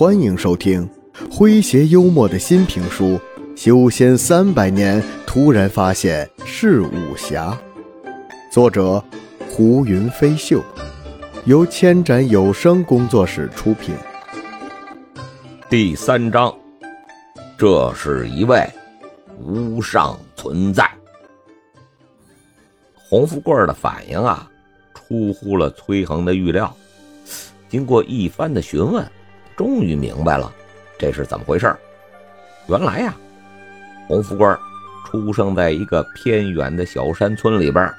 欢迎收听诙谐幽默的新评书《修仙三百年》，突然发现是武侠。作者：胡云飞秀，由千盏有声工作室出品。第三章，这是一位无上存在。洪富贵的反应啊，出乎了崔恒的预料。经过一番的询问，终于明白了这是怎么回事原来呀，洪富贵出生在一个偏远的小山村里边，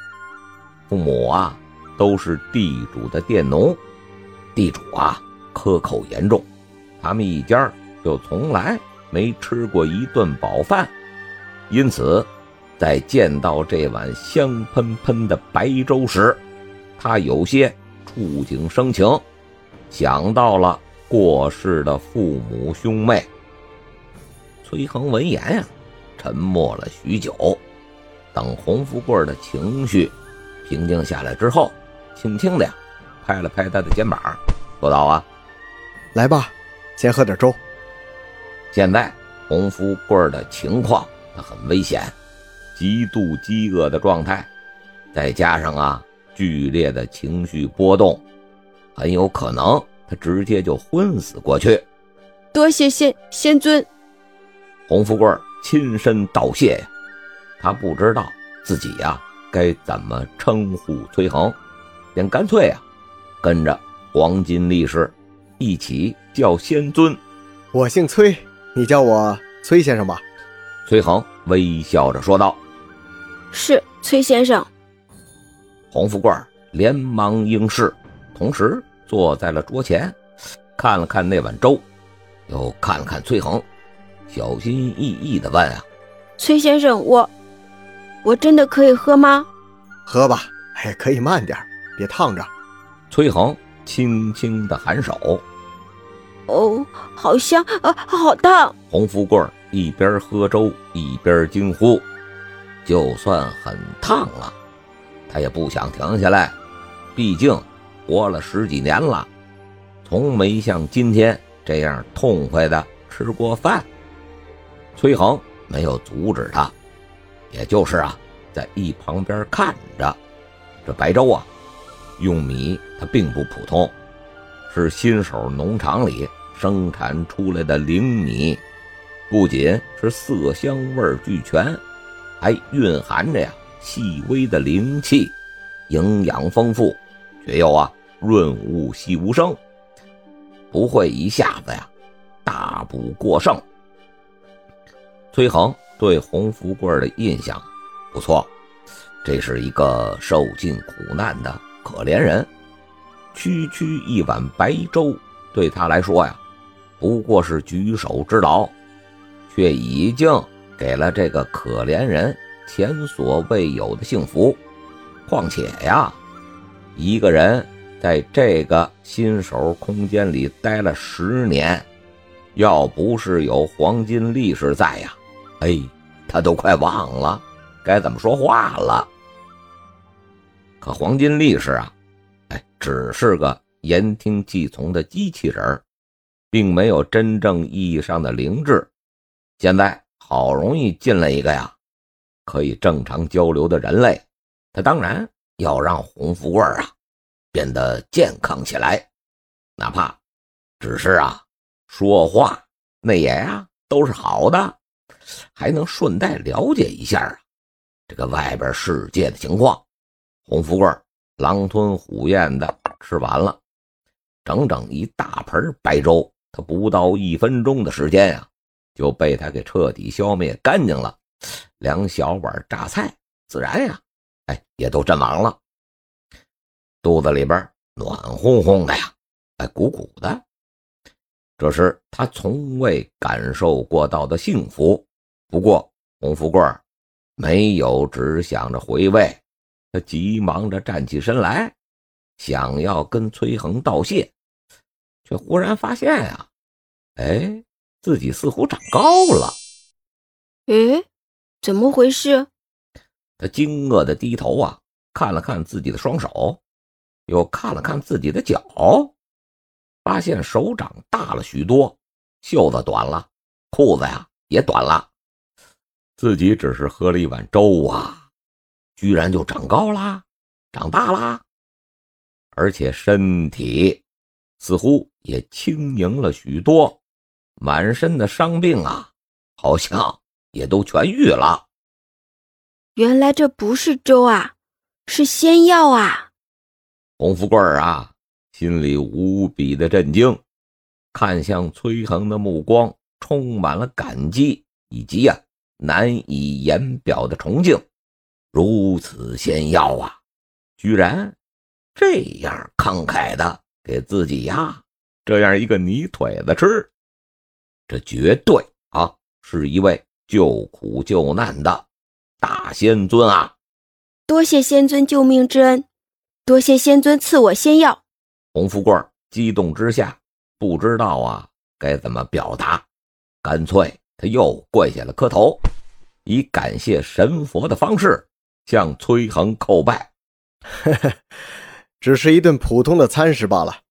父母啊都是地主的佃农，地主啊克扣严重，他们一家就从来没吃过一顿饱饭，因此，在见到这碗香喷喷的白粥时，他有些触景生情。想到了过世的父母兄妹，崔恒闻言呀，沉默了许久。等洪富贵的情绪平静下来之后，轻轻的拍了拍他的肩膀，说道：“啊，来吧，先喝点粥。”现在洪富贵的情况他很危险，极度饥饿的状态，再加上啊剧烈的情绪波动。很有可能他直接就昏死过去。多谢仙仙尊，洪富贵亲身道谢呀。他不知道自己呀该怎么称呼崔恒，便干脆呀跟着黄金力士一起叫仙尊。我姓崔，你叫我崔先生吧。崔恒微笑着说道：“是崔先生。”洪富贵连忙应是，同时。坐在了桌前，看了看那碗粥，又看了看崔恒，小心翼翼地问：“啊，崔先生，我我真的可以喝吗？”“喝吧，哎，可以慢点，别烫着。”崔恒轻轻地颔首。“哦，好香啊，好烫！”洪富贵一边喝粥一边惊呼：“就算很烫了，他也不想停下来，毕竟……”活了十几年了，从没像今天这样痛快的吃过饭。崔恒没有阻止他，也就是啊，在一旁边看着。这白粥啊，用米它并不普通，是新手农场里生产出来的灵米，不仅是色香味俱全，还蕴含着呀细微的灵气，营养丰富。却又啊润物细无声，不会一下子呀大补过剩。崔恒对洪福贵的印象不错，这是一个受尽苦难的可怜人。区区一碗白粥对他来说呀，不过是举手之劳，却已经给了这个可怜人前所未有的幸福。况且呀。一个人在这个新手空间里待了十年，要不是有黄金力士在呀，哎，他都快忘了该怎么说话了。可黄金力士啊，哎，只是个言听计从的机器人，并没有真正意义上的灵智。现在好容易进来一个呀，可以正常交流的人类，他当然。要让洪富贵啊变得健康起来，哪怕只是啊说话那也呀都是好的，还能顺带了解一下啊这个外边世界的情况。洪富贵狼吞虎咽的吃完了整整一大盆白粥，他不到一分钟的时间呀就被他给彻底消灭干净了。两小碗榨菜，自然呀。哎，也都阵亡了，肚子里边暖烘烘的呀，哎，鼓鼓的，这是他从未感受过到的幸福。不过，洪富贵没有只想着回味，他急忙着站起身来，想要跟崔恒道谢，却忽然发现呀，哎，自己似乎长高了。诶，怎么回事？他惊愕的低头啊，看了看自己的双手，又看了看自己的脚。发现手掌大了许多，袖子短了，裤子呀也短了。自己只是喝了一碗粥啊，居然就长高啦，长大啦，而且身体似乎也轻盈了许多，满身的伤病啊，好像也都痊愈了。原来这不是粥啊，是仙药啊！洪富贵儿啊，心里无比的震惊，看向崔恒的目光充满了感激以及呀难以言表的崇敬。如此仙药啊，居然这样慷慨的给自己呀这样一个泥腿子吃，这绝对啊是一位救苦救难的。大仙尊啊，多谢仙尊救命之恩，多谢仙尊赐我仙药。洪富贵激动之下，不知道啊该怎么表达，干脆他又跪下了磕头，以感谢神佛的方式向崔恒叩拜。只是一顿普通的餐食罢了。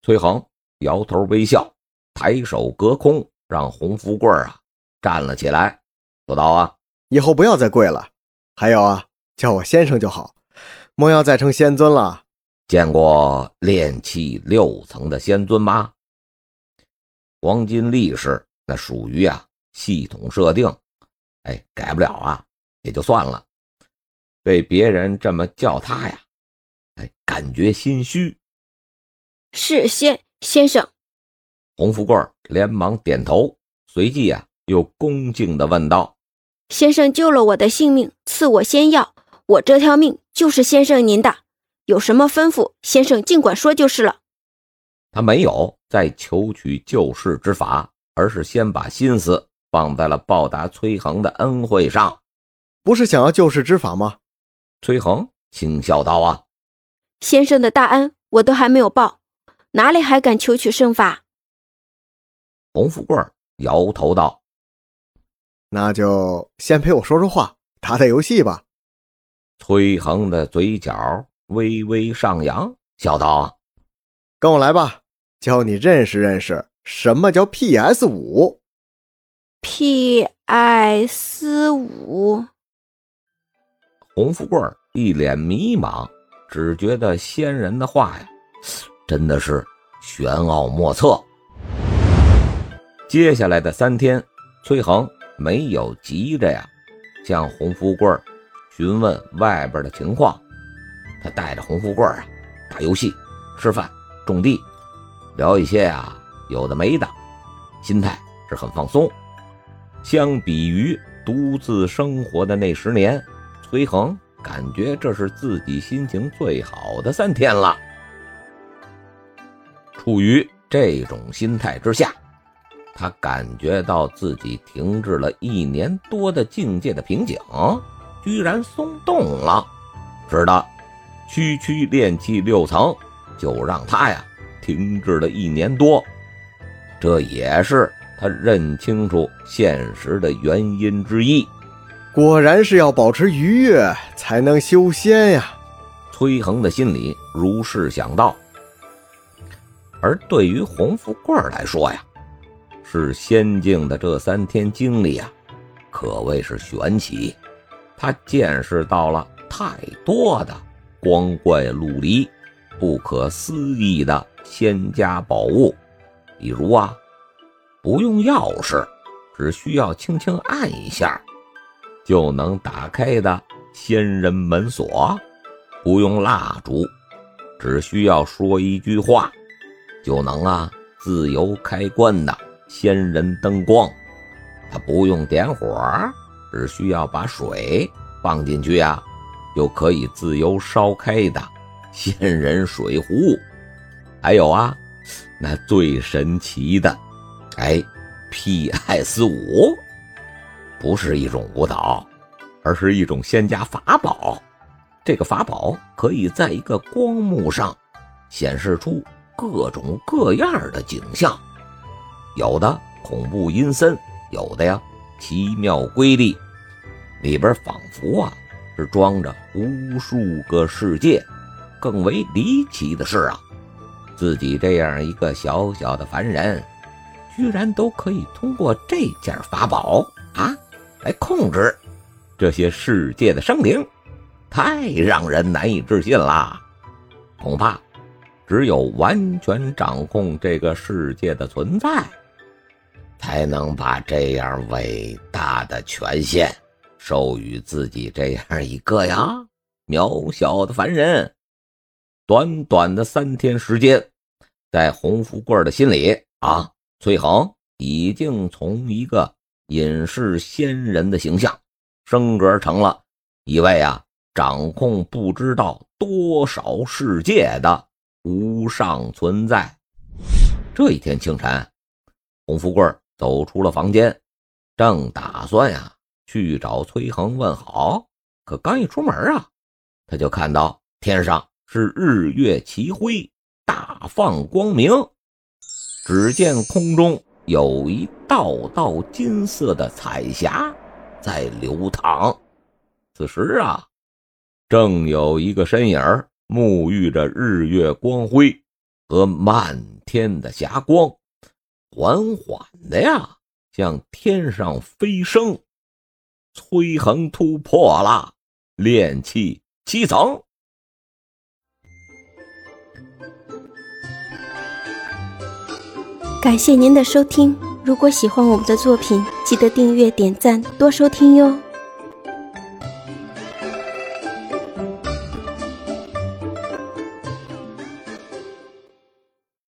崔恒摇头微笑，抬手隔空让洪富贵啊站了起来，说道啊。以后不要再跪了，还有啊，叫我先生就好，莫要再称仙尊了。见过炼气六层的仙尊吗？黄金力士那属于啊系统设定，哎，改不了啊，也就算了。被别人这么叫他呀，哎，感觉心虚。是先先生。洪富贵连忙点头，随即啊又恭敬的问道。先生救了我的性命，赐我仙药，我这条命就是先生您的。有什么吩咐，先生尽管说就是了。他没有再求取救世之法，而是先把心思放在了报答崔恒的恩惠上。不是想要救世之法吗？崔恒轻笑道：“啊，先生的大恩我都还没有报，哪里还敢求取圣法？”洪富贵摇头道。那就先陪我说说话，打打游戏吧。崔恒的嘴角微微上扬，笑道：“跟我来吧，教你认识认识什么叫 PS 五。PS 五。”洪富贵一脸迷茫，只觉得仙人的话呀，真的是玄奥莫测。接下来的三天，崔恒。没有急着呀，向洪富贵询问外边的情况。他带着洪富贵啊，打游戏、吃饭、种地，聊一些啊有的没的，心态是很放松。相比于独自生活的那十年，崔恒感觉这是自己心情最好的三天了。处于这种心态之下。他感觉到自己停滞了一年多的境界的瓶颈，居然松动了。是的，区区炼气六层，就让他呀停滞了一年多。这也是他认清楚现实的原因之一。果然是要保持愉悦才能修仙呀！崔恒的心里如是想到。而对于洪富贵来说呀，是仙境的这三天经历啊，可谓是玄奇。他见识到了太多的光怪陆离、不可思议的仙家宝物，比如啊，不用钥匙，只需要轻轻按一下就能打开的仙人门锁；不用蜡烛，只需要说一句话就能啊自由开关的。仙人灯光，它不用点火，只需要把水放进去呀，就可以自由烧开的仙人水壶。还有啊，那最神奇的，哎，P.S. 五，不是一种舞蹈，而是一种仙家法宝。这个法宝可以在一个光幕上显示出各种各样的景象。有的恐怖阴森，有的呀奇妙瑰丽，里边仿佛啊是装着无数个世界。更为离奇的是啊，自己这样一个小小的凡人，居然都可以通过这件法宝啊来控制这些世界的生灵，太让人难以置信了。恐怕只有完全掌控这个世界的存在，才能把这样伟大的权限授予自己这样一个呀渺小的凡人。短短的三天时间，在洪富贵的心里啊，崔恒已经从一个隐世仙人的形象，升格成了一位啊掌控不知道多少世界的无上存在。这一天清晨，洪富贵走出了房间，正打算呀去找崔恒问好，可刚一出门啊，他就看到天上。是日月齐辉，大放光明。只见空中有一道道金色的彩霞在流淌。此时啊，正有一个身影沐浴着日月光辉和漫天的霞光，缓缓的呀向天上飞升。崔恒突破了炼气七层。感谢您的收听，如果喜欢我们的作品，记得订阅、点赞、多收听哟。